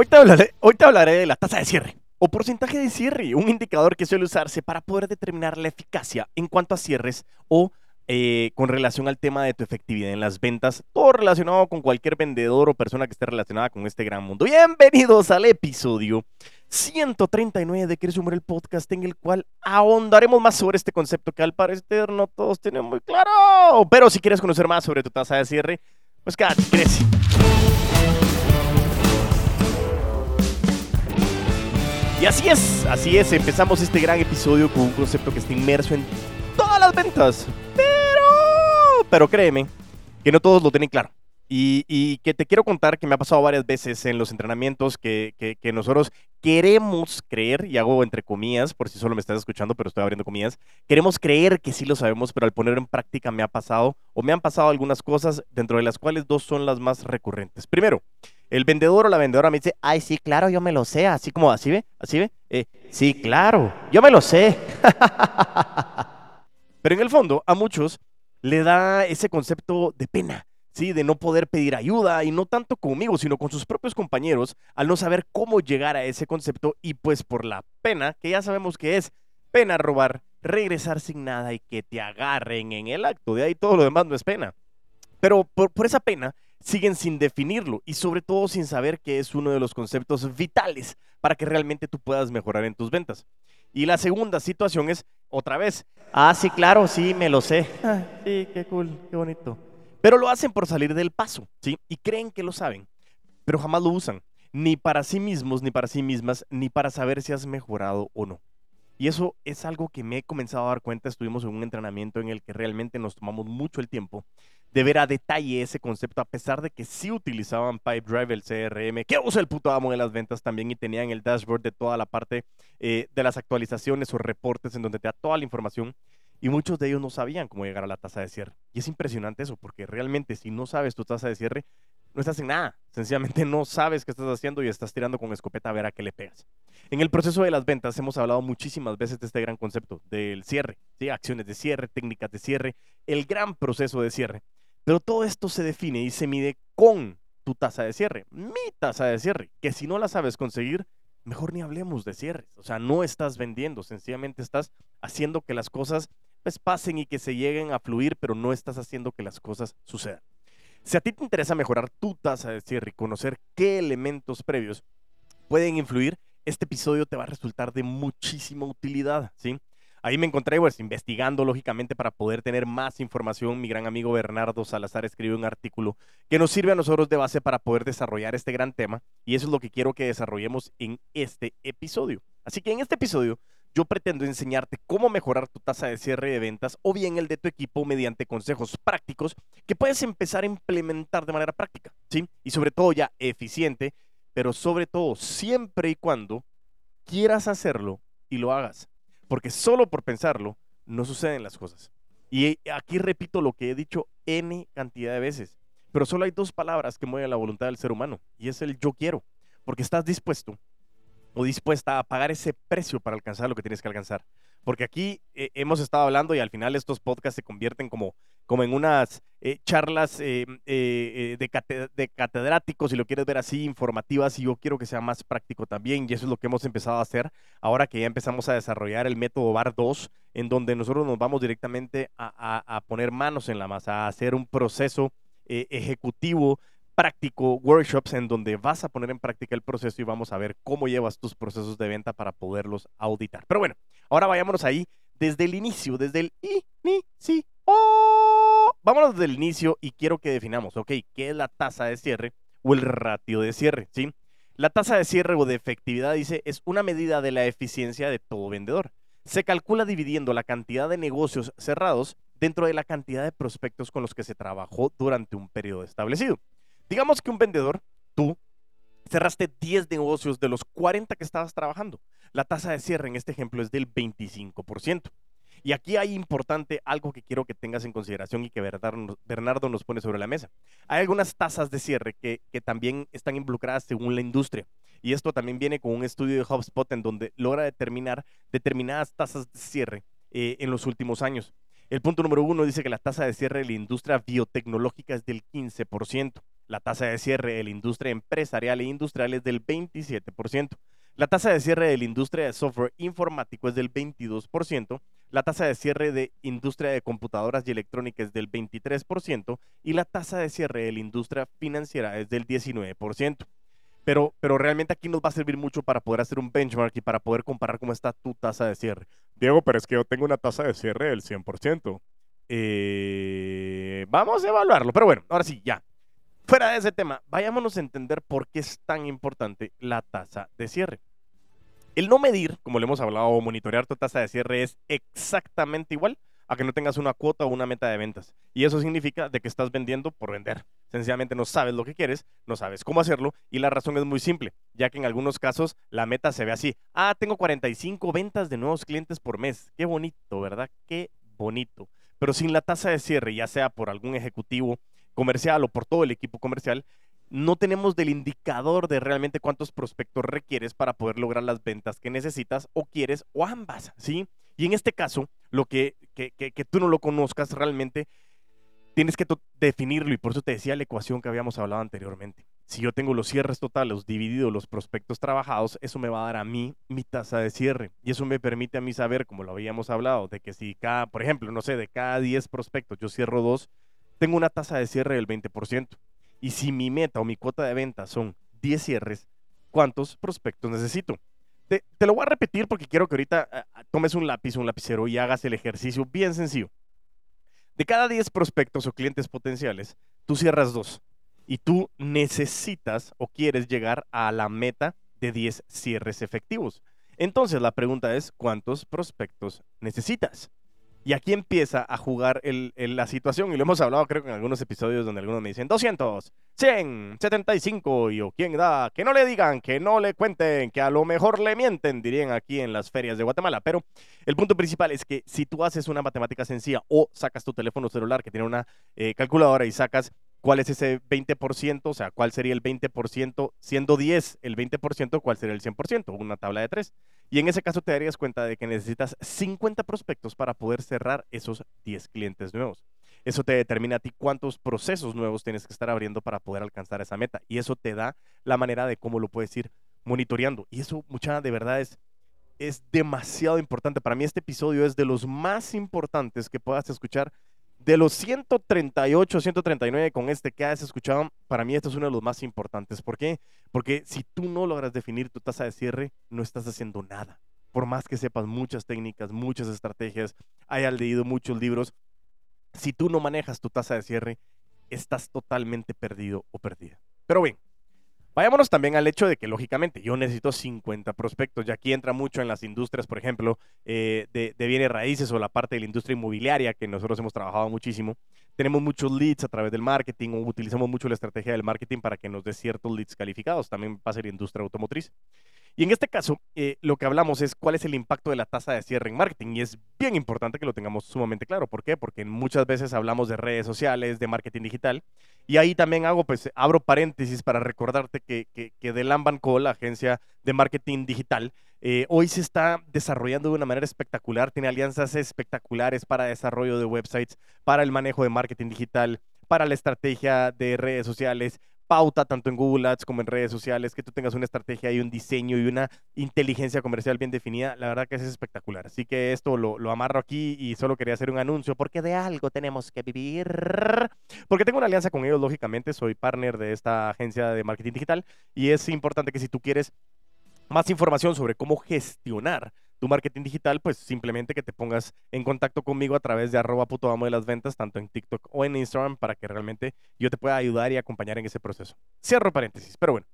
Hoy te, hablaré, de la tasa de cierre o porcentaje de cierre, un indicador que suele usarse para poder determinar la eficacia en cuanto a cierres o eh, con relación al tema de tu efectividad en las ventas, todo relacionado con cualquier vendedor o persona que esté relacionada con este gran mundo. Bienvenidos al episodio 139 de Quieres Humor el podcast en el cual ahondaremos más sobre este concepto que al parecer no todos tienen muy claro. Pero si quieres conocer más sobre tu tasa de cierre, pues quédate, crece. Y así es, así es, empezamos este gran episodio con un concepto que está inmerso en todas las ventas. Pero, pero créeme, que no todos lo tienen claro. Y, que te quiero contar que me ha pasado varias veces en los entrenamientos que, nosotros queremos creer, y hago entre comillas, por si solo me estás escuchando, pero estoy abriendo comillas, queremos creer que sí lo sabemos, pero al ponerlo en práctica me ha pasado, o me han pasado algunas cosas, dentro de las cuales dos son las más recurrentes. Primero, el vendedor o la vendedora me dice, ay, sí, claro, yo me lo sé, así como, así ve, así ve, eh, sí, claro, yo me lo sé. Pero en el fondo, a muchos le da ese concepto de pena, ¿sí? De no poder pedir ayuda y no tanto conmigo, sino con sus propios compañeros, al no saber cómo llegar a ese concepto y pues por la pena, que ya sabemos que es pena robar, regresar sin nada y que te agarren en el acto, de ahí todo lo demás no es pena. Pero por, esa pena siguen sin definirlo y sobre todo sin saber que es uno de los conceptos vitales para que realmente tú puedas mejorar en tus ventas. Y la segunda situación es, otra vez, ah, sí, claro, sí, me lo sé. Ah, sí, qué cool, qué bonito. Pero lo hacen por salir del paso, ¿sí? Y creen que lo saben, pero jamás lo usan, ni para sí mismos, ni para sí mismas, ni para saber si has mejorado o no. Y eso es algo que me he comenzado a dar cuenta. Estuvimos en un entrenamiento en el que realmente nos tomamos mucho el tiempo de ver a detalle ese concepto, a pesar de que sí utilizaban Pipedrive, el CRM, que usa el puto amo de las ventas también y tenían el dashboard de toda la parte eh, de las actualizaciones o reportes en donde te da toda la información. Y muchos de ellos no sabían cómo llegar a la tasa de cierre. Y es impresionante eso, porque realmente si no sabes tu tasa de cierre, no estás en nada. Sencillamente no sabes qué estás haciendo y estás tirando con escopeta a ver a qué le pegas. En el proceso de las ventas hemos hablado muchísimas veces de este gran concepto del cierre, ¿sí? acciones de cierre, técnicas de cierre, el gran proceso de cierre. Pero todo esto se define y se mide con tu tasa de cierre, mi tasa de cierre, que si no la sabes conseguir, mejor ni hablemos de cierres. O sea, no estás vendiendo, sencillamente estás haciendo que las cosas pues, pasen y que se lleguen a fluir, pero no estás haciendo que las cosas sucedan. Si a ti te interesa mejorar tu tasa de cierre y conocer qué elementos previos pueden influir, este episodio te va a resultar de muchísima utilidad, ¿sí? Ahí me encontré pues investigando lógicamente para poder tener más información. Mi gran amigo Bernardo Salazar escribió un artículo que nos sirve a nosotros de base para poder desarrollar este gran tema y eso es lo que quiero que desarrollemos en este episodio. Así que en este episodio yo pretendo enseñarte cómo mejorar tu tasa de cierre de ventas o bien el de tu equipo mediante consejos prácticos que puedes empezar a implementar de manera práctica, ¿sí? Y sobre todo ya eficiente, pero sobre todo siempre y cuando quieras hacerlo y lo hagas. Porque solo por pensarlo no suceden las cosas. Y aquí repito lo que he dicho N cantidad de veces. Pero solo hay dos palabras que mueven la voluntad del ser humano. Y es el yo quiero. Porque estás dispuesto o dispuesta a pagar ese precio para alcanzar lo que tienes que alcanzar. Porque aquí eh, hemos estado hablando y al final estos podcasts se convierten como, como en unas eh, charlas eh, de, de, catedráticos, si lo quieres ver así, informativas, y yo quiero que sea más práctico también, y eso es lo que hemos empezado a hacer ahora que ya empezamos a desarrollar el método VAR 2, en donde nosotros nos vamos directamente a poner manos en la masa, a hacer un proceso ejecutivo práctico, workshops en donde vas a poner en práctica el proceso y vamos a ver cómo llevas tus procesos de venta para poderlos auditar. Pero bueno, ahora vayámonos ahí desde el inicio, desde el inicio. Vámonos desde el inicio y quiero que definamos, ok, ¿qué es la tasa de cierre o el ratio de cierre? ¿sí? La tasa de cierre o de efectividad, dice, es una medida de la eficiencia de todo vendedor. Se calcula dividiendo la cantidad de negocios cerrados dentro de la cantidad de prospectos con los que se trabajó durante un periodo establecido. Digamos que un vendedor, tú, cerraste 10 negocios de los 40 que estabas trabajando. La tasa de cierre en este ejemplo es del 25%. Y aquí hay importante algo que quiero que tengas en consideración y que Bernardo nos pone sobre la mesa. Hay algunas tasas de cierre que, también están involucradas según la industria. Y esto también viene con un estudio de HubSpot en donde logra determinar determinadas tasas de cierre eh, en los últimos años. El punto número uno dice que la tasa de cierre de la industria biotecnológica es del 15%. La tasa de cierre de la industria empresarial e industrial es del 27%. La tasa de cierre de la industria de software informático es del 22%. La tasa de cierre de industria de computadoras y electrónica es del 23%. Y la tasa de cierre de la industria financiera es del 19%. Pero, pero realmente aquí nos va a servir mucho para poder hacer un benchmark y para poder comparar cómo está tu tasa de cierre. Diego, pero es que yo tengo una tasa de cierre del 100%. Eh, vamos a evaluarlo. Pero bueno, ahora sí, ya. Fuera de ese tema, vayámonos a entender por qué es tan importante la tasa de cierre. El no medir, como le hemos hablado, o monitorear tu tasa de cierre es exactamente igual a que no tengas una cuota o una meta de ventas. Y eso significa de que estás vendiendo por vender. Sencillamente no sabes lo que quieres, no sabes cómo hacerlo y la razón es muy simple, ya que en algunos casos la meta se ve así. Ah, tengo 45 ventas de nuevos clientes por mes. Qué bonito, ¿verdad? Qué bonito. Pero sin la tasa de cierre, ya sea por algún ejecutivo comercial o por todo el equipo comercial, no tenemos del indicador de realmente cuántos prospectos requieres para poder lograr las ventas que necesitas o quieres o ambas, ¿sí? Y en este caso, lo que, que, que, tú no lo conozcas realmente, tienes que definirlo y por eso te decía la ecuación que habíamos hablado anteriormente. Si yo tengo los cierres totales divididos los prospectos trabajados, eso me va a dar a mí mi tasa de cierre. Y eso me permite a mí saber, como lo habíamos hablado, de que si cada, por ejemplo, no sé, de cada 10 prospectos yo cierro dos, tengo una tasa de cierre del 20%. Y si mi meta o mi cuota de venta son 10 cierres, ¿cuántos prospectos necesito? Te, lo voy a repetir porque quiero que ahorita ah, ah, tomes un lápiz, un lapicero y hagas el ejercicio bien sencillo. De cada 10 prospectos o clientes potenciales, tú cierras dos y tú necesitas o quieres llegar a la meta de 10 cierres efectivos. Entonces la pregunta es, ¿cuántos prospectos necesitas? Y aquí empieza a jugar la situación, y lo hemos hablado creo que en algunos episodios donde algunos me dicen 200, 100, 75, y o quién da, que no le digan, que no le cuenten, que a lo mejor le mienten, dirían aquí en las ferias de Guatemala. Pero el punto principal es que si tú haces una matemática sencilla o sacas tu teléfono celular que tiene una eh, calculadora y sacas cuál es ese 20%, o sea, cuál sería el 20%, siendo 10 el 20%, cuál sería el 100%, una tabla de 3. Y en ese caso te darías cuenta de que necesitas 50 prospectos para poder cerrar esos 10 clientes nuevos. Eso te determina a ti cuántos procesos nuevos tienes que estar abriendo para poder alcanzar esa meta. Y eso te da la manera de cómo lo puedes ir monitoreando. Y eso, mucha de verdad, es, es demasiado importante. Para mí este episodio es de los más importantes que puedas escuchar de los 138, 139 con este que has escuchado, para mí este es uno de los más importantes. ¿Por qué? Porque si tú no logras definir tu tasa de cierre, no estás haciendo nada. Por más que sepas muchas técnicas, muchas estrategias, hayas leído muchos libros, si tú no manejas tu tasa de cierre, estás totalmente perdido o perdida. Pero bien, Vayámonos también al hecho de que, lógicamente, yo necesito 50 prospectos. Y aquí entra mucho en las industrias, por ejemplo, eh, de, de, bienes raíces o la parte de la industria inmobiliaria, que nosotros hemos trabajado muchísimo. Tenemos muchos leads a través del marketing o utilizamos mucho la estrategia del marketing para que nos dé ciertos leads calificados. También pasa en la industria automotriz. Y en este caso, eh, lo que hablamos es cuál es el impacto de la tasa de cierre en marketing. Y es bien importante que lo tengamos sumamente claro. ¿Por qué? Porque muchas veces hablamos de redes sociales, de marketing digital. Y ahí también hago, pues, abro paréntesis para recordarte que, que, que de la agencia de marketing digital, eh, hoy se está desarrollando de una manera espectacular. Tiene alianzas espectaculares para desarrollo de websites, para el manejo de marketing digital, para la estrategia de redes sociales, pauta tanto en Google Ads como en redes sociales, que tú tengas una estrategia y un diseño y una inteligencia comercial bien definida, la verdad que es espectacular. Así que esto lo, amarro aquí y solo quería hacer un anuncio porque de algo tenemos que vivir. Porque tengo una alianza con ellos, lógicamente, soy partner de esta agencia de marketing digital y es importante que si tú quieres más información sobre cómo gestionar tu marketing digital, pues simplemente que te pongas en contacto conmigo a través de arroba puto amo de las ventas, tanto en TikTok o en Instagram, para que realmente yo te pueda ayudar y acompañar en ese proceso. Cierro paréntesis, pero bueno,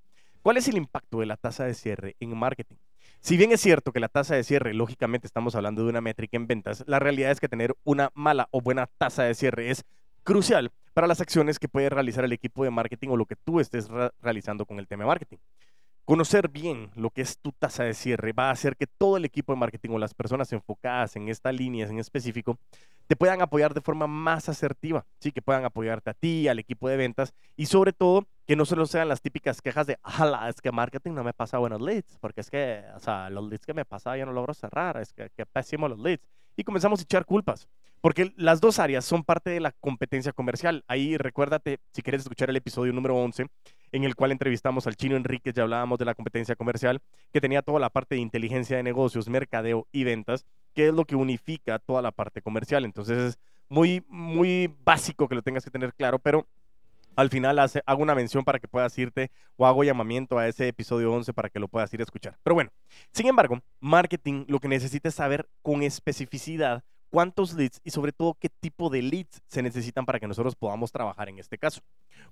¿cuál es el impacto de la tasa de cierre en marketing? Si bien es cierto que la tasa de cierre, lógicamente estamos hablando de una métrica en ventas, la realidad es que tener una mala o buena tasa de cierre es crucial para las acciones que puede realizar el equipo de marketing o lo que tú estés realizando con el tema de marketing. Conocer bien lo que es tu tasa de cierre va a hacer que todo el equipo de marketing o las personas enfocadas en esta línea en específico te puedan apoyar de forma más asertiva, ¿sí? que puedan apoyarte a ti, al equipo de ventas y sobre todo que no solo sean las típicas quejas de, ala, es que marketing no me pasa buenos leads, porque es que, o sea, los leads que me pasa yo no logro cerrar, es que, que pésimo los leads. y comenzamos a echar culpas. Porque las dos áreas son parte de la competencia comercial. Ahí recuérdate, si quieres escuchar el episodio número 11, en el cual entrevistamos al chino Enríquez y hablábamos de la competencia comercial, que tenía toda la parte de inteligencia de negocios, mercadeo y ventas, que es lo que unifica toda la parte comercial. Entonces es muy, muy básico que lo tengas que tener claro, pero al final hago una mención para que puedas irte o hago llamamiento a ese episodio 11 para que lo puedas ir a escuchar. Pero bueno, sin embargo, marketing lo que necesita es saber con especificidad cuántos leads y sobre todo qué tipo de leads se necesitan para que nosotros podamos trabajar en este caso.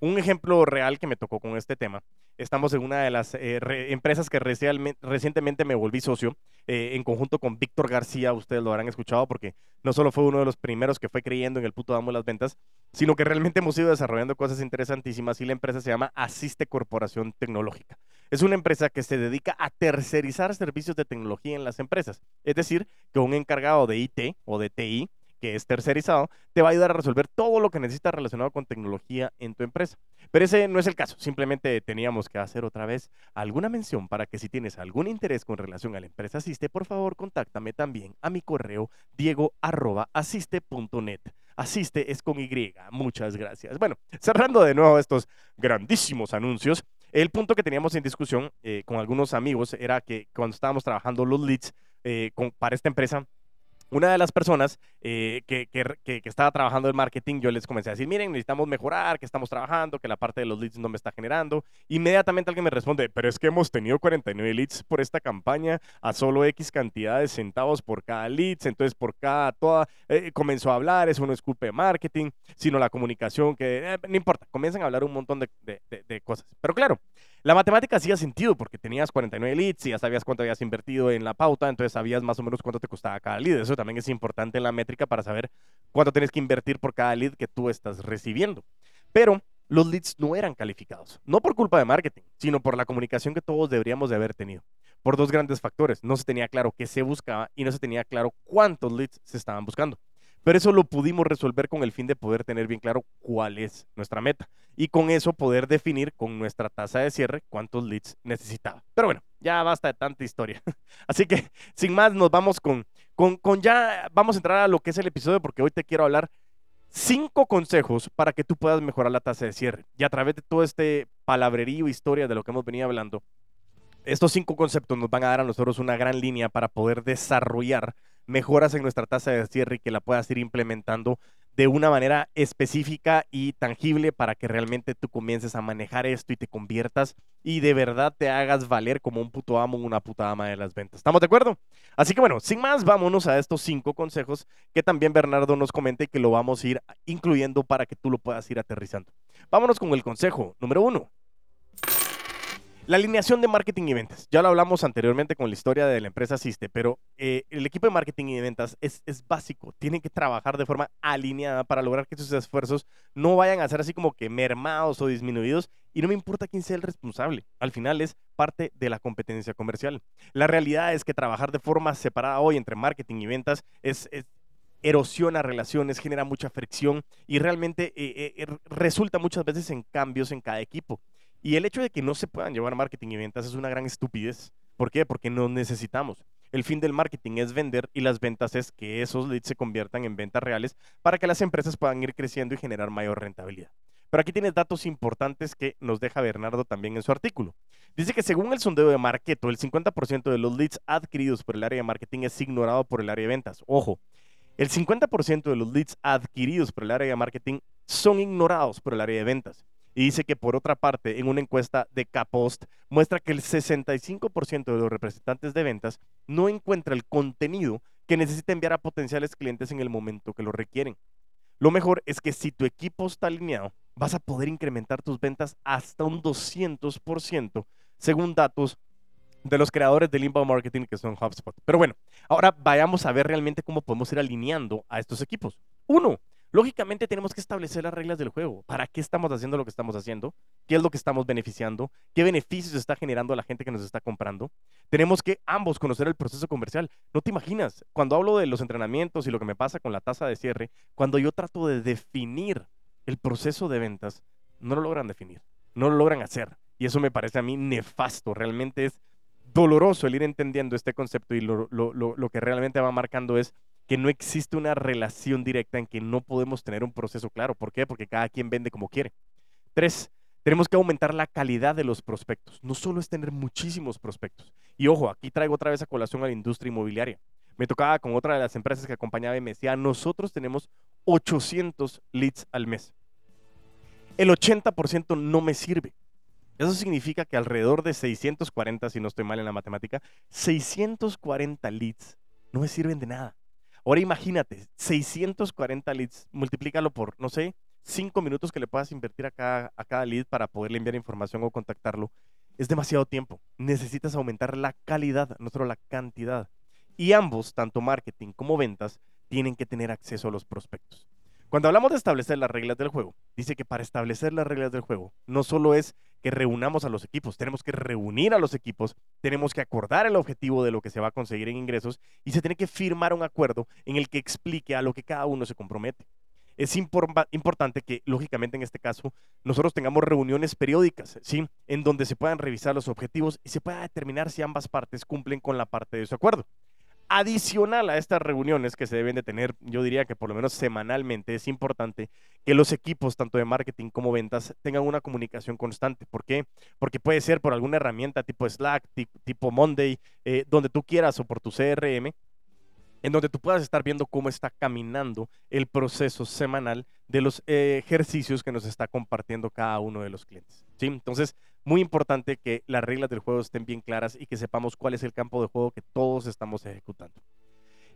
Un ejemplo real que me tocó con este tema, estamos en una de las eh, empresas que recientemente me volví socio, eh, en conjunto con Víctor García, ustedes lo habrán escuchado porque no solo fue uno de los primeros que fue creyendo en el puto amo de las ventas, sino que realmente hemos ido desarrollando cosas interesantísimas y la empresa se llama Asiste Corporación Tecnológica. Es una empresa que se dedica a tercerizar servicios de tecnología en las empresas. Es decir, que un encargado de IT o de TI, que es tercerizado, te va a ayudar a resolver todo lo que necesitas relacionado con tecnología en tu empresa. Pero ese no es el caso. Simplemente teníamos que hacer otra vez alguna mención para que si tienes algún interés con relación a la empresa Asiste, por favor, contáctame también a mi correo diego.asiste.net. Asiste es con Y. Muchas gracias. Bueno, cerrando de nuevo estos grandísimos anuncios, el punto que teníamos en discusión eh, con algunos amigos era que cuando estábamos trabajando los leads eh, para esta empresa, una de las personas eh, que, estaba trabajando en marketing, yo les comencé a decir, miren, necesitamos mejorar, que estamos trabajando, que la parte de los leads no me está generando. Inmediatamente alguien me responde, pero es que hemos tenido 49 leads por esta campaña a solo X cantidad de centavos por cada leads, entonces por cada, toda, comenzó a hablar, eso no es culpa de marketing, sino la comunicación, que no importa, comienzan a hablar un montón de cosas. Pero claro, la matemática hacía sentido porque tenías 49 leads y ya sabías cuánto habías invertido en la pauta, entonces sabías más o menos cuánto te costaba cada lead. Eso también es importante en la métrica para saber cuánto tienes que invertir por cada lead que tú estás recibiendo. Pero los leads no eran calificados, no por culpa de marketing, sino por la comunicación que todos deberíamos de haber tenido. Por dos grandes factores, no se tenía claro qué se buscaba y no se tenía claro cuántos leads se estaban buscando. Pero eso lo pudimos resolver con el fin de poder tener bien claro cuál es nuestra meta y con eso poder definir con nuestra tasa de cierre cuántos leads necesitaba. Pero bueno, ya basta de tanta historia. Así que sin más nos vamos con, con, con ya, vamos a entrar a lo que es el episodio porque hoy te quiero hablar cinco consejos para que tú puedas mejorar la tasa de cierre. Y a través de todo este palabrerío, historia de lo que hemos venido hablando, estos cinco conceptos nos van a dar a nosotros una gran línea para poder desarrollar mejoras en nuestra tasa de cierre y que la puedas ir implementando de una manera específica y tangible para que realmente tú comiences a manejar esto y te conviertas y de verdad te hagas valer como un puto amo, una puta ama de las ventas. ¿Estamos de acuerdo? Así que bueno, sin más, vámonos a estos cinco consejos que también Bernardo nos comenta y que lo vamos a ir incluyendo para que tú lo puedas ir aterrizando. Vámonos con el consejo número uno. La alineación de marketing y ventas. Ya lo hablamos anteriormente con la historia de la empresa Asiste, pero eh, el equipo de marketing y ventas es, es, básico. Tienen que trabajar de forma alineada para lograr que sus esfuerzos no vayan a ser así como que mermados o disminuidos. Y no me importa quién sea el responsable. Al final es parte de la competencia comercial. La realidad es que trabajar de forma separada hoy entre marketing y ventas es, erosiona relaciones, genera mucha fricción y realmente eh, eh, resulta muchas veces en cambios en cada equipo. Y el hecho de que no se puedan llevar marketing y ventas es una gran estupidez. ¿Por qué? Porque no necesitamos. El fin del marketing es vender y las ventas es que esos leads se conviertan en ventas reales para que las empresas puedan ir creciendo y generar mayor rentabilidad. Pero aquí tienes datos importantes que nos deja Bernardo también en su artículo. Dice que según el sondeo de Marketo, el 50% de los leads adquiridos por el área de marketing es ignorado por el área de ventas. Ojo, el 50% de los leads adquiridos por el área de marketing son ignorados por el área de ventas. Y dice que por otra parte, en una encuesta de Capost, muestra que el 65% de los representantes de ventas no encuentra el contenido que necesita enviar a potenciales clientes en el momento que lo requieren. Lo mejor es que si tu equipo está alineado, vas a poder incrementar tus ventas hasta un 200%, según datos de los creadores del inbound marketing que son HubSpot. Pero bueno, ahora vayamos a ver realmente cómo podemos ir alineando a estos equipos. Uno, Lógicamente tenemos que establecer las reglas del juego. ¿Para qué estamos haciendo lo que estamos haciendo? ¿Qué es lo que estamos beneficiando? ¿Qué beneficios está generando la gente que nos está comprando? Tenemos que ambos conocer el proceso comercial. No te imaginas, cuando hablo de los entrenamientos y lo que me pasa con la tasa de cierre, cuando yo trato de definir el proceso de ventas, no lo logran definir, no lo logran hacer. Y eso me parece a mí nefasto. Realmente es doloroso el ir entendiendo este concepto y lo, lo que realmente va marcando es que no existe una relación directa en que no podemos tener un proceso claro. ¿Por qué? Porque cada quien vende como quiere. Tres, tenemos que aumentar la calidad de los prospectos. No solo es tener muchísimos prospectos. Y ojo, aquí traigo otra vez a colación a la industria inmobiliaria. Me tocaba con otra de las empresas que acompañaba y me decía, nosotros tenemos 800 leads al mes. El 80% no me sirve. Eso significa que alrededor de 640, si no estoy mal en la matemática, 640 leads no me sirven de nada. Ahora imagínate, 640 leads, multiplícalo por, no sé, 5 minutos que le puedas invertir a cada, a cada lead para poderle enviar información o contactarlo. Es demasiado tiempo. Necesitas aumentar la calidad, no solo la cantidad. Y ambos, tanto marketing como ventas, tienen que tener acceso a los prospectos. Cuando hablamos de establecer las reglas del juego, dice que para establecer las reglas del juego, no solo es que reunamos a los equipos, tenemos que reunir a los equipos, tenemos que acordar el objetivo de lo que se va a conseguir en ingresos y se tiene que firmar un acuerdo en el que explique a lo que cada uno se compromete. Es importante que, lógicamente, en este caso, nosotros tengamos reuniones periódicas, ¿sí? En donde se puedan revisar los objetivos y se pueda determinar si ambas partes cumplen con la parte de su acuerdo. Adicional a estas reuniones que se deben de tener, yo diría que por lo menos semanalmente es importante que los equipos, tanto de marketing como ventas, tengan una comunicación constante. ¿Por qué? Porque puede ser por alguna herramienta tipo Slack, tipo Monday, eh, donde tú quieras o por tu CRM, en donde tú puedas estar viendo cómo está caminando el proceso semanal de los eh, ejercicios que nos está compartiendo cada uno de los clientes. ¿Sí? Entonces, muy importante que las reglas del juego estén bien claras y que sepamos cuál es el campo de juego que todos estamos ejecutando.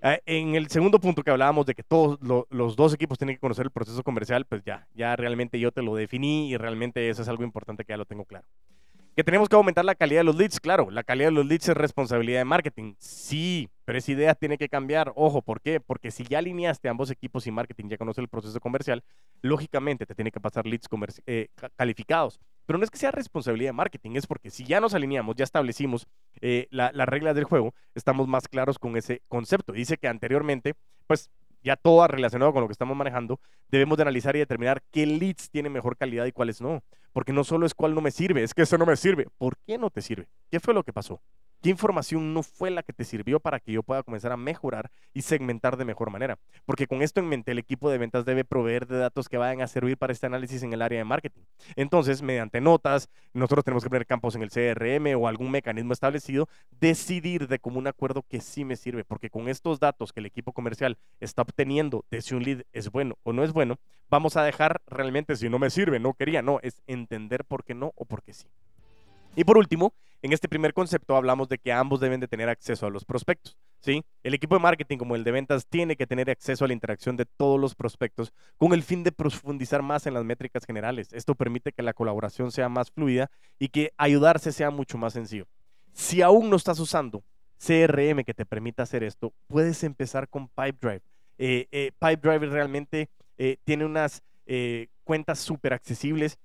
Ah, en el segundo punto que hablábamos de que todos los dos equipos tienen que conocer el proceso comercial, pues ya, ya realmente yo te lo definí y realmente eso es algo importante que ya lo tengo claro. Que tenemos que aumentar la calidad de los leads, claro, la calidad de los leads es responsabilidad de marketing. Sí, pero esa idea tiene que cambiar. Ojo, ¿por qué? Porque si ya alineaste ambos equipos y marketing ya conoce el proceso comercial, lógicamente te tiene que pasar leads eh, calificados. Pero no es que sea responsabilidad de marketing, es porque si ya nos alineamos, ya establecimos eh, las reglas del juego, estamos más claros con ese concepto. Dice que anteriormente, pues ya todo relacionado con lo que estamos manejando, debemos de analizar y determinar qué leads tienen mejor calidad y cuáles no. Porque no solo es cuál no me sirve, es que eso no me sirve. ¿Por qué no te sirve? ¿Qué fue lo que pasó? ¿Qué información no fue la que te sirvió para que yo pueda comenzar a mejorar y segmentar de mejor manera? Porque con esto en mente, el equipo de ventas debe proveer de datos que vayan a servir para este análisis en el área de marketing. Entonces, mediante notas, nosotros tenemos que poner campos en el CRM o algún mecanismo establecido, decidir de común acuerdo que sí me sirve, porque con estos datos que el equipo comercial está obteniendo de si un lead es bueno o no es bueno, vamos a dejar realmente si no me sirve, no quería, no, es entender por qué no o por qué sí. Y por último, en este primer concepto hablamos de que ambos deben de tener acceso a los prospectos. ¿sí? El equipo de marketing como el de ventas tiene que tener acceso a la interacción de todos los prospectos con el fin de profundizar más en las métricas generales. Esto permite que la colaboración sea más fluida y que ayudarse sea mucho más sencillo. Si aún no estás usando CRM que te permita hacer esto, puedes empezar con Pipedrive. Eh, eh, Pipedrive realmente eh, tiene unas cuentas súper accesibles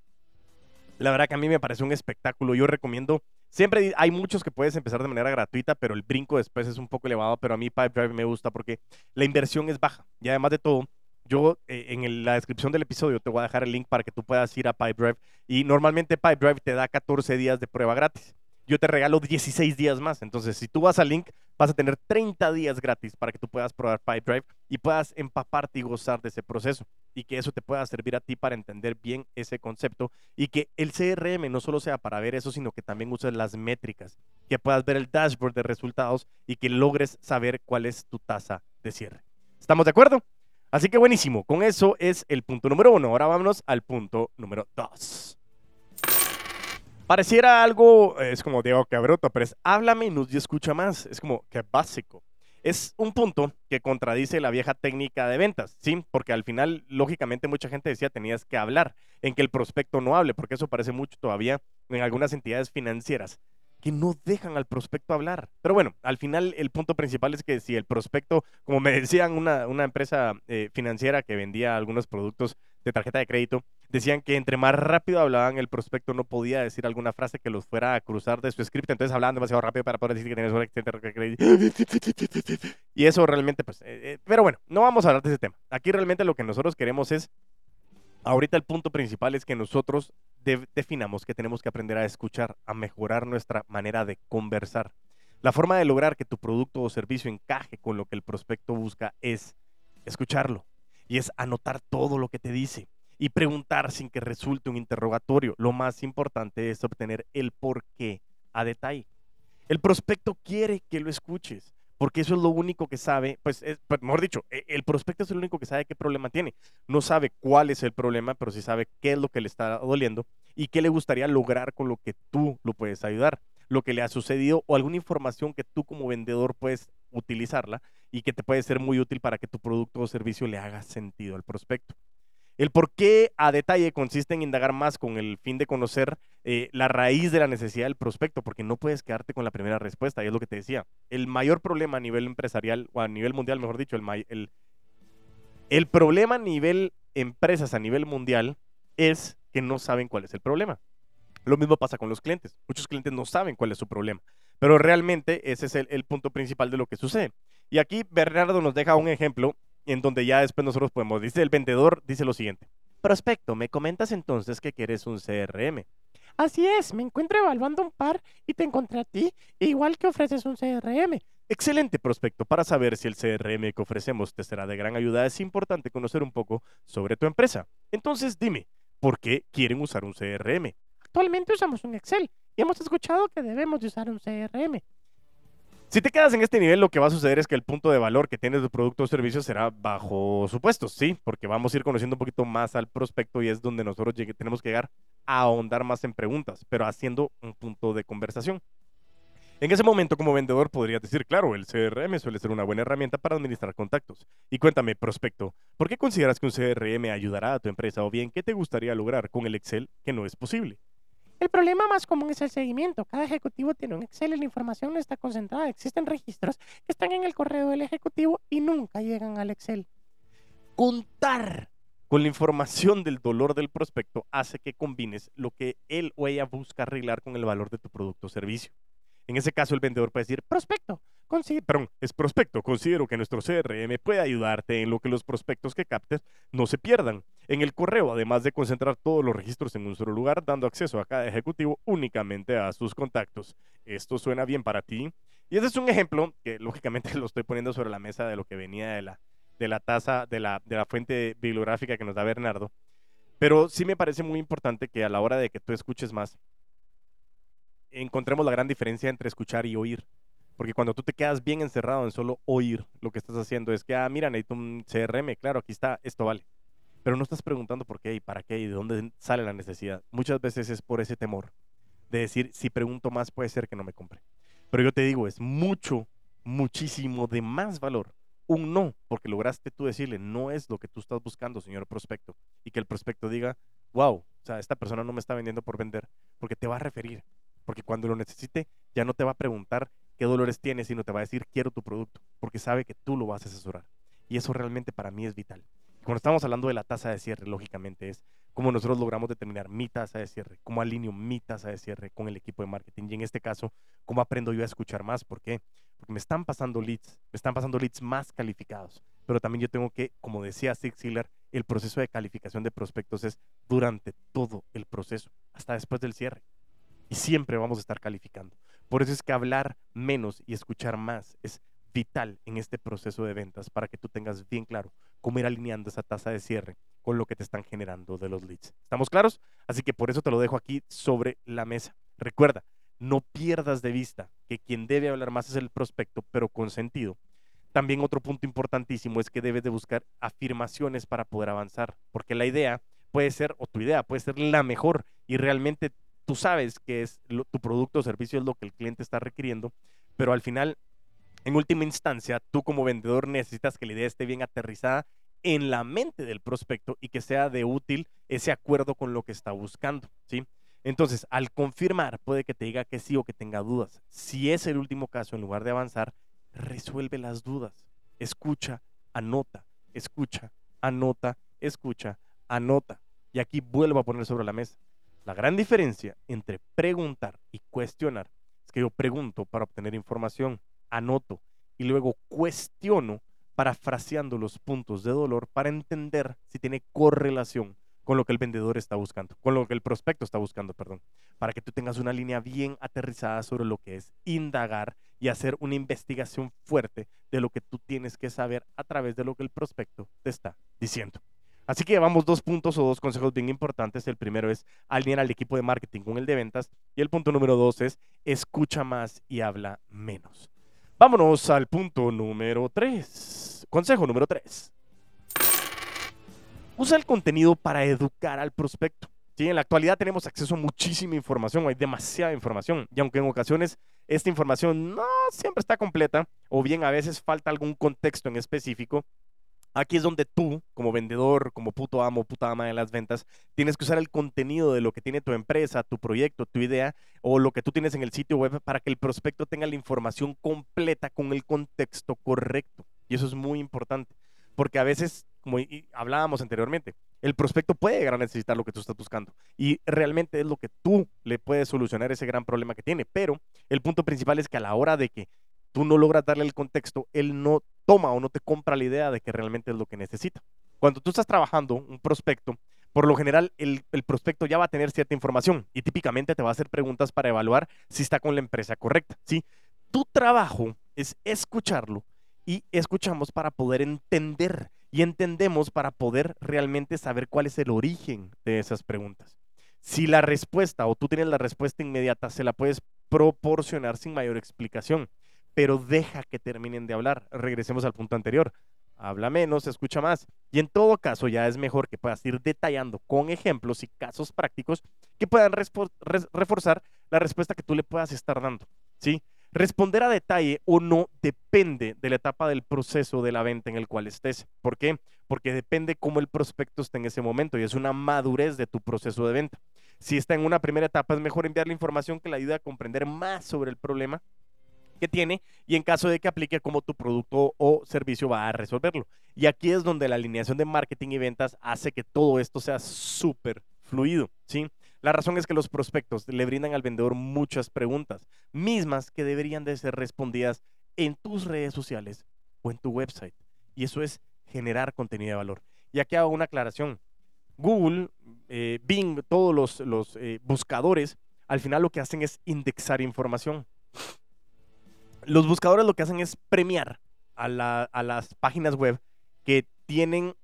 la verdad que a mí me parece un espectáculo. Yo recomiendo, siempre hay muchos que puedes empezar de manera gratuita, pero el brinco después es un poco elevado, pero a mí Pipedrive me gusta porque la inversión es baja. Y además de todo, yo eh, en la descripción del episodio te voy a dejar el link para que tú puedas ir a Pipedrive. Y normalmente Pipedrive te da 14 días de prueba gratis yo te regalo 16 días más. Entonces, si tú vas al link, vas a tener 30 días gratis para que tú puedas probar Pipedrive y puedas empaparte y gozar de ese proceso. Y que eso te pueda servir a ti para entender bien ese concepto y que el CRM no solo sea para ver eso, sino que también uses las métricas, que puedas ver el dashboard de resultados y que logres saber cuál es tu tasa de cierre. ¿Estamos de acuerdo? Así que buenísimo, con eso es el punto número uno. Ahora vámonos al punto número dos. Pareciera algo, es como Diego Cabroto, pero es háblame y escucha más. Es como que básico. Es un punto que contradice la vieja técnica de ventas, ¿sí? Porque al final, lógicamente, mucha gente decía tenías que hablar, en que el prospecto no hable, porque eso parece mucho todavía en algunas entidades financieras que no dejan al prospecto hablar. Pero bueno, al final el punto principal es que si el prospecto, como me decían una, una empresa eh, financiera que vendía algunos productos de tarjeta de crédito, decían que entre más rápido hablaban, el prospecto no podía decir alguna frase que los fuera a cruzar de su script, entonces hablaban demasiado rápido para poder decir que tenías una tarjeta de crédito. Y eso realmente, pues, eh, eh, pero bueno, no vamos a hablar de ese tema. Aquí realmente lo que nosotros queremos es Ahorita el punto principal es que nosotros definamos que tenemos que aprender a escuchar, a mejorar nuestra manera de conversar. La forma de lograr que tu producto o servicio encaje con lo que el prospecto busca es escucharlo y es anotar todo lo que te dice y preguntar sin que resulte un interrogatorio. Lo más importante es obtener el por qué a detalle. El prospecto quiere que lo escuches, porque eso es lo único que sabe, pues, pues, mejor dicho, e, el prospecto es el único que sabe qué problema tiene. No sabe cuál es el problema, pero sí sabe qué es lo que le está doliendo y qué le gustaría lograr con lo que tú lo puedes ayudar, lo que le ha sucedido o alguna información que tú como vendedor puedes utilizarla y que te puede ser muy útil para que tu producto o servicio le haga sentido al prospecto. El por qué a detalle consiste en indagar más con el fin de conocer eh, la raíz de la necesidad del prospecto, porque no puedes quedarte con la primera respuesta, y es lo que te decía. El mayor problema a nivel empresarial, o a nivel mundial, mejor dicho, el, el, el problema a nivel empresas, a nivel mundial, es que no saben cuál es el problema. Lo mismo pasa con los clientes. Muchos clientes no saben cuál es su problema, pero realmente ese es el, punto principal de lo que sucede. Y aquí Bernardo nos deja un ejemplo en donde ya después nosotros podemos, dice el vendedor, dice lo siguiente. Prospecto, me comentas entonces que quieres un CRM. Así es, me encuentro evaluando un par y te encontré a ti, igual que ofreces un CRM. Excelente prospecto. Para saber si el CRM que ofrecemos te será de gran ayuda, es importante conocer un poco sobre tu empresa. Entonces dime, ¿por qué quieren usar un CRM? Actualmente usamos un Excel y hemos escuchado que debemos de usar un CRM. Si te quedas en este nivel, lo que va a suceder es que el punto de valor que tienes tu producto o servicio será bajo supuestos, sí, porque vamos a ir conociendo un poquito más al prospecto y es donde nosotros tenemos que llegar a ahondar más en preguntas, pero haciendo un punto de conversación. En ese momento, como vendedor, podrías decir, claro, el CRM suele ser una buena herramienta para administrar contactos. Y cuéntame, prospecto, ¿por qué consideras que un CRM ayudará a tu empresa o bien qué te gustaría lograr con el Excel que no es posible? El problema más común es el seguimiento. Cada ejecutivo tiene un Excel y la información no está concentrada. Existen registros que están en el correo del ejecutivo y nunca llegan al Excel. Contar con la información del dolor del prospecto hace que combines lo que él o ella busca arreglar con el valor de tu producto o servicio. En ese caso, el vendedor puede decir, prospecto, perdón, es prospecto, considero que nuestro CRM puede ayudarte en lo que los prospectos que captes no se pierdan. En el correo, además de concentrar todos los registros en un solo lugar, dando acceso a cada ejecutivo únicamente a sus contactos. ¿Esto suena bien para ti? Y ese es un ejemplo que lógicamente lo estoy poniendo sobre la mesa de lo que venía de la, de la tasa, de la, de la fuente bibliográfica que nos da Bernardo. Pero sí me parece muy importante que a la hora de que tú escuches más, encontremos la gran diferencia entre escuchar y oír. Porque cuando tú te quedas bien encerrado en solo oír, lo que estás haciendo es que, ah, mira, necesito un CRM, claro, aquí está, esto vale. Pero no estás preguntando por qué y para qué y de dónde sale la necesidad. Muchas veces es por ese temor de decir, si pregunto más puede ser que no me compre. Pero yo te digo, es mucho, muchísimo de más valor un no, porque lograste tú decirle, no es lo que tú estás buscando, señor prospecto. Y que el prospecto diga, wow, o sea, esta persona no me está vendiendo por vender, porque te va a referir, porque cuando lo necesite ya no te va a preguntar qué dolores tienes, sino te va a decir quiero tu producto, porque sabe que tú lo vas a asesorar. Y eso realmente para mí es vital. Cuando estamos hablando de la tasa de cierre, lógicamente es cómo nosotros logramos determinar mi tasa de cierre, cómo alineo mi tasa de cierre con el equipo de marketing y en este caso, cómo aprendo yo a escuchar más. ¿Por qué? Porque me están pasando leads, me están pasando leads más calificados, pero también yo tengo que, como decía Zig Ziglar, el proceso de calificación de prospectos es durante todo el proceso, hasta después del cierre y siempre vamos a estar calificando. Por eso es que hablar menos y escuchar más es vital en este proceso de ventas para que tú tengas bien claro cómo ir alineando esa tasa de cierre con lo que te están generando de los leads. ¿Estamos claros? Así que por eso te lo dejo aquí sobre la mesa. Recuerda, no pierdas de vista que quien debe hablar más es el prospecto, pero con sentido. También otro punto importantísimo es que debes de buscar afirmaciones para poder avanzar, porque la idea puede ser, o tu idea puede ser la mejor y realmente tú sabes que es tu producto o servicio es lo que el cliente está requiriendo, pero al final, en última instancia, tú como vendedor necesitas que la idea esté bien aterrizada en la mente del prospecto y que sea de útil ese acuerdo con lo que está buscando, ¿sí? Entonces, al confirmar, puede que te diga que sí o que tenga dudas. Si es el último caso, en lugar de avanzar, resuelve las dudas. Escucha, anota, escucha, anota, escucha, anota. Y aquí vuelvo a poner sobre la mesa. La gran diferencia entre preguntar y cuestionar es que yo pregunto para obtener información, anoto y luego cuestiono parafraseando los puntos de dolor para entender si tiene correlación con lo que el vendedor está buscando, con lo que el prospecto está buscando, perdón, para que tú tengas una línea bien aterrizada sobre lo que es indagar y hacer una investigación fuerte de lo que tú tienes que saber a través de lo que el prospecto te está diciendo. Así que llevamos dos puntos o dos consejos bien importantes. El primero es alinear al equipo de marketing con el de ventas y el punto número dos es escucha más y habla menos. Vámonos al punto número tres. Consejo número tres. Usa el contenido para educar al prospecto. ¿sí? En la actualidad tenemos acceso a muchísima información, hay demasiada información, y aunque en ocasiones esta información no siempre está completa, o bien a veces falta algún contexto en específico, Aquí es donde tú, como vendedor, como puto amo, puta ama de las ventas, tienes que usar el contenido de lo que tiene tu empresa, tu proyecto, tu idea o lo que tú tienes en el sitio web para que el prospecto tenga la información completa con el contexto correcto. Y eso es muy importante, porque a veces, como hablábamos anteriormente, el prospecto puede llegar a necesitar lo que tú estás buscando y realmente es lo que tú le puedes solucionar ese gran problema que tiene. Pero el punto principal es que a la hora de que tú no logras darle el contexto, él no toma o no te compra la idea de que realmente es lo que necesita. Cuando tú estás trabajando un prospecto, por lo general el, prospecto ya va a tener cierta información y típicamente te va a hacer preguntas para evaluar si está con la empresa correcta. ¿sí? Tu trabajo es escucharlo y escuchamos para poder entender y entendemos para poder realmente saber cuál es el origen de esas preguntas. Si la respuesta o tú tienes la respuesta inmediata, se la puedes proporcionar sin mayor explicación pero deja que terminen de hablar. Regresemos al punto anterior. Habla menos, escucha más. Y en todo caso, ya es mejor que puedas ir detallando con ejemplos y casos prácticos que puedan reforzar la respuesta que tú le puedas estar dando. ¿sí? Responder a detalle o no depende de la etapa del proceso de la venta en el cual estés. ¿Por qué? Porque depende cómo el prospecto esté en ese momento y es una madurez de tu proceso de venta. Si está en una primera etapa, es mejor enviarle información que le ayude a comprender más sobre el problema que tiene y en caso de que aplique cómo tu producto o servicio va a resolverlo. Y aquí es donde la alineación de marketing y ventas hace que todo esto sea súper fluido, ¿sí? La razón es que los prospectos le brindan al vendedor muchas preguntas, mismas que deberían de ser respondidas en tus redes sociales o en tu website. Y eso es generar contenido de valor. Y aquí hago una aclaración. Google, eh, Bing, todos los, los eh, buscadores, al final lo que hacen es indexar información los buscadores lo que hacen es premiar a, las páginas web que tienen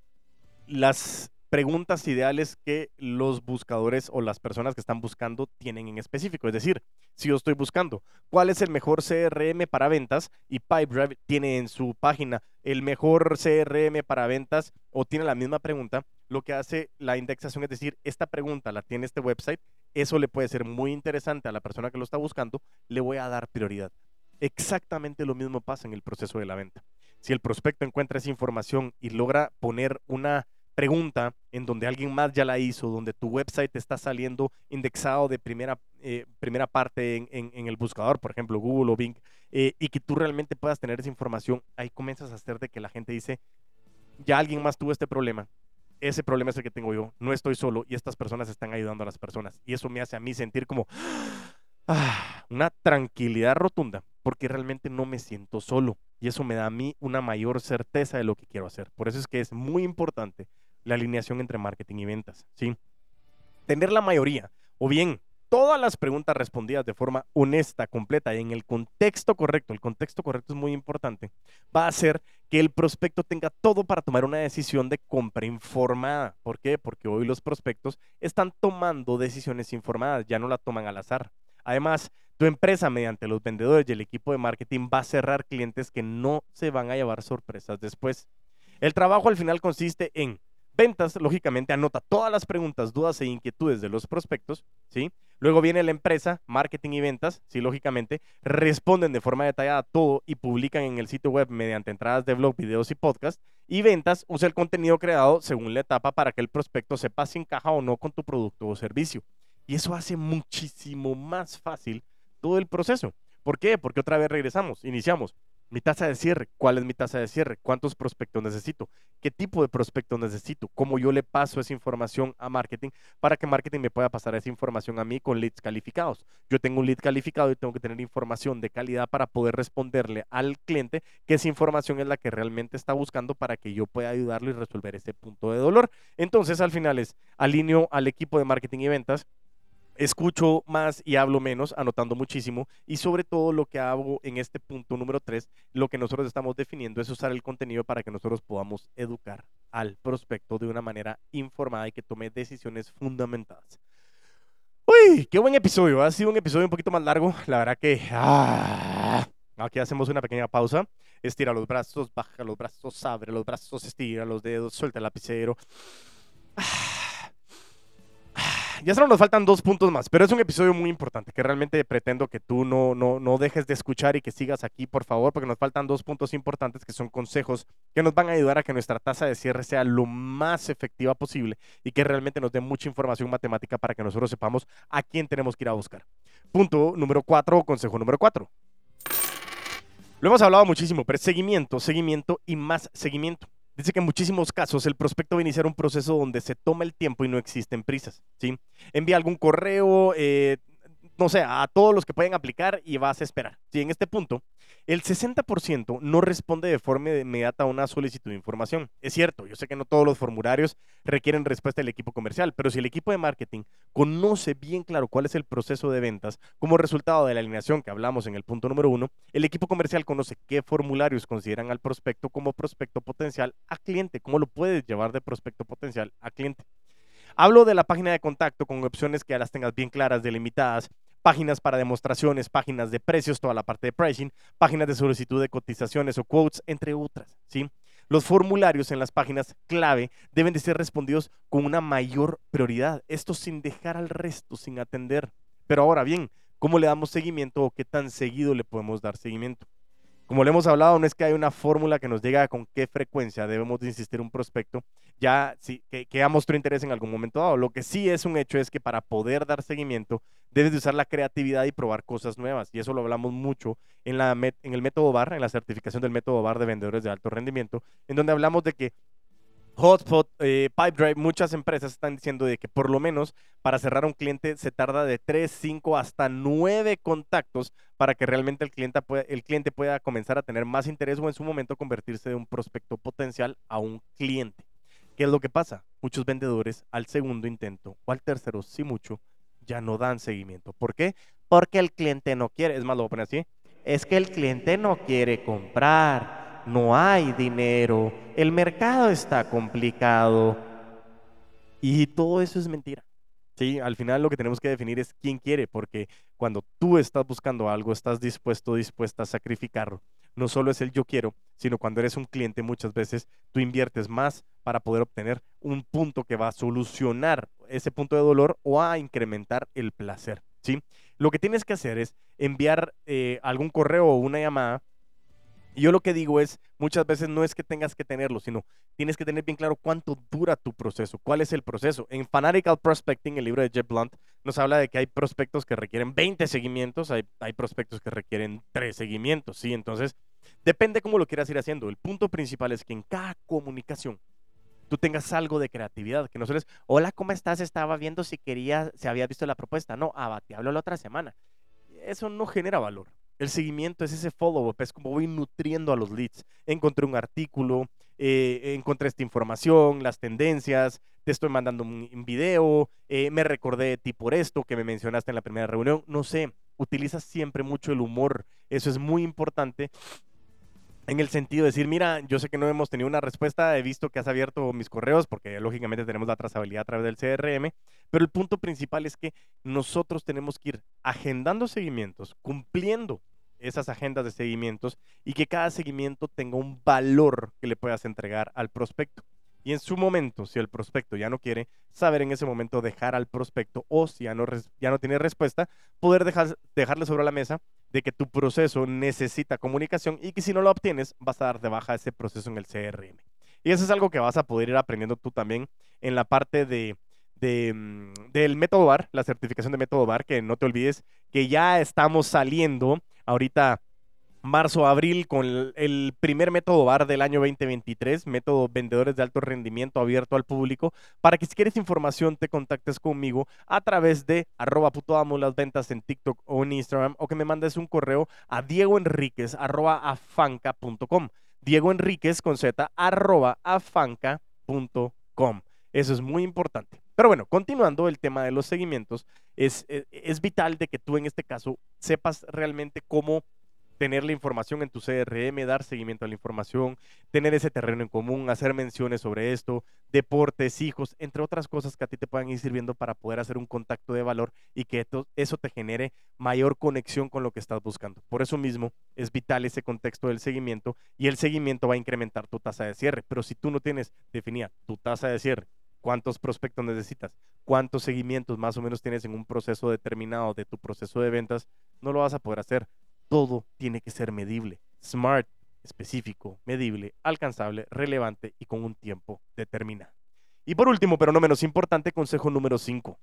las preguntas ideales que los buscadores o las personas que están buscando tienen en específico. Es decir, si yo estoy buscando cuál es el mejor CRM para ventas y Pipedrive tiene en su página el mejor CRM para ventas o tiene la misma pregunta, lo que hace la indexación es decir, esta pregunta la tiene este website, eso le puede ser muy interesante a la persona que lo está buscando, le voy a dar prioridad. Exactamente lo mismo pasa en el proceso de la venta. Si el prospecto encuentra esa información y logra poner una pregunta en donde alguien más ya la hizo, donde tu website está saliendo indexado de primera, eh, primera parte en, el buscador, por ejemplo, Google o Bing, eh, y que tú realmente puedas tener esa información, ahí comienzas a hacer de que la gente dice, ya alguien más tuvo este problema, ese problema es el que tengo yo, no estoy solo y estas personas están ayudando a las personas. Y eso me hace a mí sentir como una tranquilidad rotunda porque realmente no me siento solo y eso me da a mí una mayor certeza de lo que quiero hacer. Por eso es que es muy importante la alineación entre marketing y ventas, ¿sí? Tener la mayoría o bien todas las preguntas respondidas de forma honesta, completa y en el contexto correcto, el contexto correcto es muy importante, va a hacer que el prospecto tenga todo para tomar una decisión de compra informada. ¿Por qué? Porque hoy los prospectos están tomando decisiones informadas, ya no la toman al azar. Además, tu empresa, mediante los vendedores y el equipo de marketing, va a cerrar clientes que no se van a llevar sorpresas después. El trabajo al final consiste en ventas, lógicamente anota todas las preguntas, dudas e inquietudes de los prospectos, ¿sí? Luego viene la empresa, marketing y ventas, sí, lógicamente, responden de forma detallada todo y publican en el sitio web mediante entradas de blog, videos y podcast. Y ventas usa el contenido creado según la etapa para que el prospecto sepa si encaja o no con tu producto o servicio. Y eso hace muchísimo más fácil todo el proceso. ¿Por qué? Porque otra vez regresamos, iniciamos. Mi tasa de cierre, ¿cuál es mi tasa de cierre? ¿Cuántos prospectos necesito? ¿Qué tipo de prospectos necesito? ¿Cómo yo le paso esa información a marketing para que marketing me pueda pasar esa información a mí con leads calificados? Yo tengo un lead calificado y tengo que tener información de calidad para poder responderle al cliente que esa información es la que realmente está buscando para que yo pueda ayudarlo y resolver ese punto de dolor. Entonces, al final es alineo al equipo de marketing y ventas escucho más y hablo menos, anotando muchísimo. Y sobre todo lo que hago en este punto número 3, lo que nosotros estamos definiendo es usar el contenido para que nosotros podamos educar al prospecto de una manera informada y que tome decisiones fundamentadas. Uy, qué buen episodio. Ha sido un episodio un poquito más largo. La verdad que... ah, aquí hacemos una pequeña pausa. Estira los brazos, baja los brazos, abre los brazos, estira los dedos, suelta el lapicero. Ah, Ya solo nos faltan dos puntos más, pero es un episodio muy importante que realmente pretendo que tú no, no, no dejes de escuchar y que sigas aquí, por favor, porque nos faltan dos puntos importantes que son consejos que nos van a ayudar a que nuestra tasa de cierre sea lo más efectiva posible y que realmente nos dé mucha información matemática para que nosotros sepamos a quién tenemos que ir a buscar. Punto número cuatro consejo número cuatro. Lo hemos hablado muchísimo, pero seguimiento, seguimiento y más seguimiento. Dice que en muchísimos casos el prospecto va a iniciar un proceso donde se toma el tiempo y no existen prisas. ¿sí? Envía algún correo, eh, no sé, a todos los que pueden aplicar y vas a esperar. ¿sí? En este punto, el 60% no responde de forma inmediata a una solicitud de información. Es cierto, yo sé que no todos los formularios requieren respuesta del equipo comercial, pero si el equipo de marketing conoce bien claro cuál es el proceso de ventas como resultado de la alineación que hablamos en el punto número uno, el equipo comercial conoce qué formularios consideran al prospecto como prospecto potencial a cliente, cómo lo puedes llevar de prospecto potencial a cliente. Hablo de la página de contacto con opciones que ya las tengas bien claras, delimitadas, páginas para demostraciones, páginas de precios, toda la parte de pricing, páginas de solicitud de cotizaciones o quotes, entre otras, ¿sí? Los formularios en las páginas clave deben de ser respondidos con una mayor prioridad, esto sin dejar al resto, sin atender. Pero ahora bien, ¿cómo le damos seguimiento o qué tan seguido le podemos dar seguimiento? Como le hemos hablado, no es que hay una fórmula que nos diga con qué frecuencia debemos de insistir un prospecto, ya que, ya mostró interés en algún momento dado. Lo que sí es un hecho es que para poder dar seguimiento, debes de usar la creatividad y probar cosas nuevas. Y eso lo hablamos mucho en, la, en el método BAR, en la certificación del método BAR de vendedores de alto rendimiento, en donde hablamos de que Hotspot, eh, Pipedrive, muchas empresas están diciendo de que por lo menos para cerrar un cliente se tarda de 3, 5 hasta 9 contactos para que realmente el cliente, pueda, el cliente pueda comenzar a tener más interés o en su momento convertirse de un prospecto potencial a un cliente. ¿Qué es lo que pasa? Muchos vendedores al segundo intento o al tercero, si mucho, ya no dan seguimiento. ¿Por qué? Porque el cliente no quiere. Es más, lo voy a poner así. Es que el cliente no quiere comprar. No hay dinero. El mercado está complicado. Y todo eso es mentira. Sí, al final lo que tenemos que definir es quién quiere, porque cuando tú estás buscando algo, estás dispuesto, dispuesta a sacrificarlo. No solo es el yo quiero, sino cuando eres un cliente muchas veces tú inviertes más para poder obtener un punto que va a solucionar ese punto de dolor o a incrementar el placer. ¿sí? Lo que tienes que hacer es enviar eh, algún correo o una llamada. Y yo lo que digo es, muchas veces no es que tengas que tenerlo, sino tienes que tener bien claro cuánto dura tu proceso, cuál es el proceso. En Fanatical Prospecting, el libro de Jeff Blunt, nos habla de que hay prospectos que requieren 20 seguimientos, hay, hay prospectos que requieren 3 seguimientos, ¿sí? Entonces, depende cómo lo quieras ir haciendo. El punto principal es que en cada comunicación tú tengas algo de creatividad, que no solo es, hola, ¿cómo estás? Estaba viendo si quería, si había visto la propuesta. No, ah, te hablo la otra semana. Eso no genera valor. El seguimiento es ese follow-up, es como voy nutriendo a los leads. Encontré un artículo, eh, encontré esta información, las tendencias, te estoy mandando un, video, eh, me recordé de ti por esto que me mencionaste en la primera reunión. No sé, utilizas siempre mucho el humor. Eso es muy importante en el sentido de decir, mira, yo sé que no hemos tenido una respuesta, he visto que has abierto mis correos, porque lógicamente tenemos la trazabilidad a través del CRM, pero el punto principal es que nosotros tenemos que ir agendando seguimientos, cumpliendo esas agendas de seguimientos y que cada seguimiento tenga un valor que le puedas entregar al prospecto. Y en su momento, si el prospecto ya no quiere, saber en ese momento dejar al prospecto o si ya no, ya no tiene respuesta, poder dejar, dejarle sobre la mesa de que tu proceso necesita comunicación y que si no lo obtienes, vas a dar de baja ese proceso en el CRM. Y eso es algo que vas a poder ir aprendiendo tú también en la parte de, mm, del método BAR, la certificación de método BAR, que no te olvides que ya estamos saliendo ahorita marzo, abril con el, primer método BAR del año 2023, método vendedores de alto rendimiento abierto al público, para que si quieres información te contactes conmigo a través de arroba puto amo las ventas en TikTok o en Instagram o que me mandes un correo a diegoenriquez arroba afanca.com. Diego Enríquez con Z arroba afanca.com. Eso es muy importante. Pero bueno, continuando el tema de los seguimientos, es, es, es vital de que tú en este caso sepas realmente cómo tener la información en tu CRM, dar seguimiento a la información, tener ese terreno en común, hacer menciones sobre esto, deportes, hijos, entre otras cosas que a ti te puedan ir sirviendo para poder hacer un contacto de valor y que eso te genere mayor conexión con lo que estás buscando. Por eso mismo es vital ese contexto del seguimiento y el seguimiento va a incrementar tu tasa de cierre. Pero si tú no tienes definida tu tasa de cierre, cuántos prospectos necesitas, cuántos seguimientos más o menos tienes en un proceso determinado de tu proceso de ventas, no lo vas a poder hacer todo tiene que ser medible, smart, específico, medible, alcanzable, relevante y con un tiempo determinado. Y por último, pero no menos importante, consejo número 5.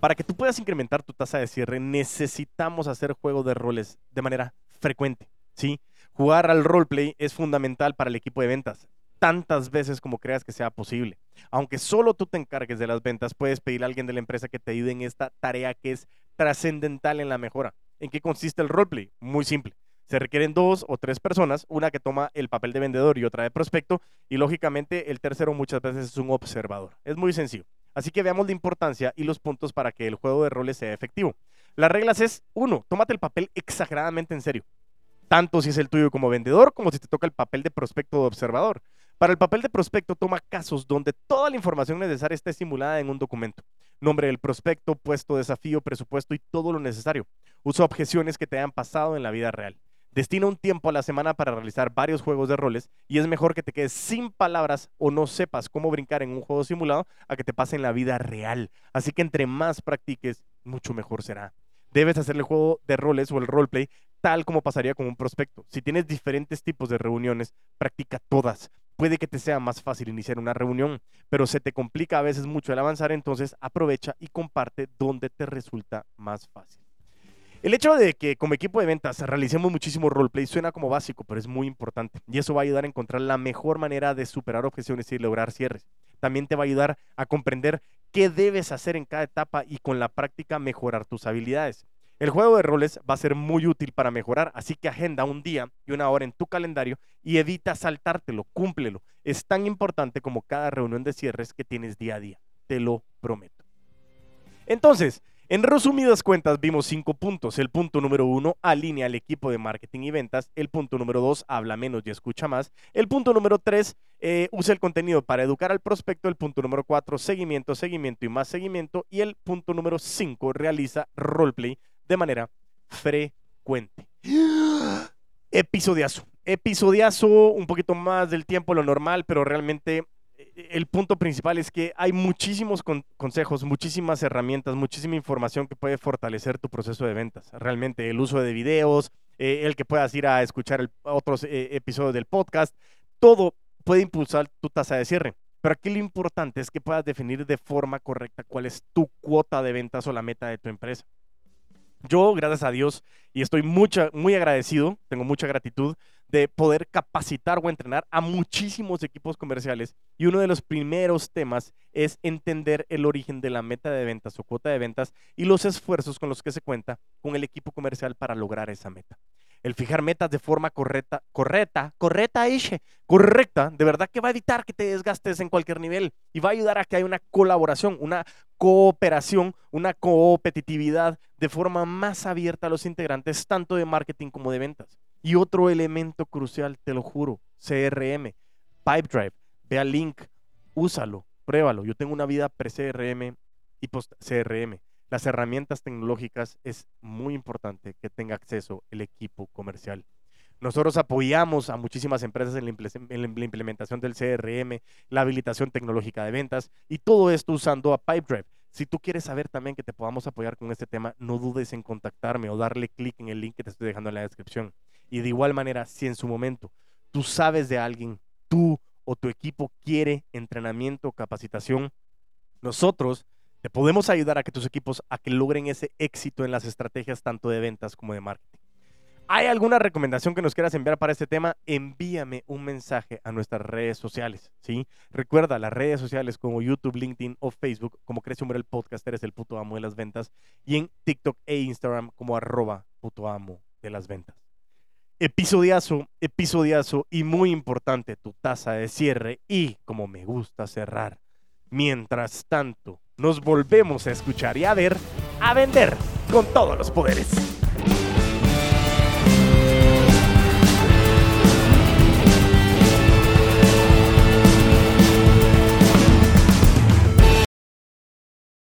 Para que tú puedas incrementar tu tasa de cierre, necesitamos hacer juego de roles de manera frecuente, ¿sí? Jugar al roleplay es fundamental para el equipo de ventas, tantas veces como creas que sea posible. Aunque solo tú te encargues de las ventas, puedes pedir a alguien de la empresa que te ayude en esta tarea que es trascendental en la mejora. ¿En qué consiste el roleplay? Muy simple. Se requieren dos o tres personas, una que toma el papel de vendedor y otra de prospecto, y lógicamente el tercero muchas veces es un observador. Es muy sencillo. Así que veamos la importancia y los puntos para que el juego de roles sea efectivo. Las reglas es, uno, tómate el papel exageradamente en serio, tanto si es el tuyo como vendedor como si te toca el papel de prospecto o observador. Para el papel de prospecto toma casos donde toda la información necesaria esté simulada en un documento. Nombre del prospecto, puesto, desafío, presupuesto y todo lo necesario. Usa objeciones que te hayan pasado en la vida real. Destina un tiempo a la semana para realizar varios juegos de roles y es mejor que te quedes sin palabras o no sepas cómo brincar en un juego simulado a que te pase en la vida real. Así que entre más practiques, mucho mejor será. Debes hacer el juego de roles o el roleplay tal como pasaría con un prospecto. Si tienes diferentes tipos de reuniones, practica todas puede que te sea más fácil iniciar una reunión, pero se te complica a veces mucho el avanzar, entonces aprovecha y comparte donde te resulta más fácil. El hecho de que como equipo de ventas realicemos muchísimo roleplay suena como básico, pero es muy importante y eso va a ayudar a encontrar la mejor manera de superar objeciones y lograr cierres. También te va a ayudar a comprender qué debes hacer en cada etapa y con la práctica mejorar tus habilidades. El juego de roles va a ser muy útil para mejorar, así que agenda un día y una hora en tu calendario y evita saltártelo, cúmplelo. Es tan importante como cada reunión de cierres que tienes día a día, te lo prometo. Entonces, en resumidas cuentas, vimos cinco puntos. El punto número uno, alinea al equipo de marketing y ventas. El punto número dos, habla menos y escucha más. El punto número tres, eh, usa el contenido para educar al prospecto. El punto número cuatro, seguimiento, seguimiento y más seguimiento. Y el punto número cinco, realiza roleplay de manera frecuente. Episodiazo. Episodiazo, un poquito más del tiempo lo normal, pero realmente eh, el punto principal es que hay muchísimos consejos, muchísimas herramientas, muchísima información que puede fortalecer tu proceso de ventas. Realmente el uso de videos, eh, el que puedas ir a escuchar otros eh, episodios del podcast, todo puede impulsar tu tasa de cierre. Pero aquí lo importante es que puedas definir de forma correcta cuál es tu cuota de ventas o la meta de tu empresa. Yo, gracias a Dios, y estoy mucha, muy agradecido, tengo mucha gratitud de poder capacitar o entrenar a muchísimos equipos comerciales. Y uno de los primeros temas es entender el origen de la meta de ventas o cuota de ventas y los esfuerzos con los que se cuenta con el equipo comercial para lograr esa meta el fijar metas de forma correcta, correcta, correcta, Ishe, correcta, de verdad que va a evitar que te desgastes en cualquier nivel y va a ayudar a que haya una colaboración, una cooperación, una competitividad de forma más abierta a los integrantes, tanto de marketing como de ventas. Y otro elemento crucial, te lo juro, CRM, Pipedrive, ve al link, úsalo, pruébalo. Yo tengo una vida pre-CRM y post-CRM las herramientas tecnológicas es muy importante que tenga acceso el equipo comercial. Nosotros apoyamos a muchísimas empresas en la, implementación del CRM, la habilitación tecnológica de ventas y todo esto usando a Pipedrive. Si tú quieres saber también que te podamos apoyar con este tema, no dudes en contactarme o darle clic en el link que te estoy dejando en la descripción. Y de igual manera, si en su momento tú sabes de alguien, tú o tu equipo quiere entrenamiento capacitación, nosotros te podemos ayudar a que tus equipos a que logren ese éxito en las estrategias tanto de ventas como de marketing. ¿Hay alguna recomendación que nos quieras enviar para este tema? Envíame un mensaje a nuestras redes sociales, ¿sí? Recuerda, las redes sociales como YouTube, LinkedIn o Facebook, como Crece Hombre el Podcast, eres el puto amo de las ventas, y en TikTok e Instagram como arroba puto amo de las ventas. Episodiazo, episodiazo y muy importante, tu tasa de cierre y, como me gusta cerrar, Mientras tanto, nos volvemos a escuchar y a ver, a vender con todos los poderes.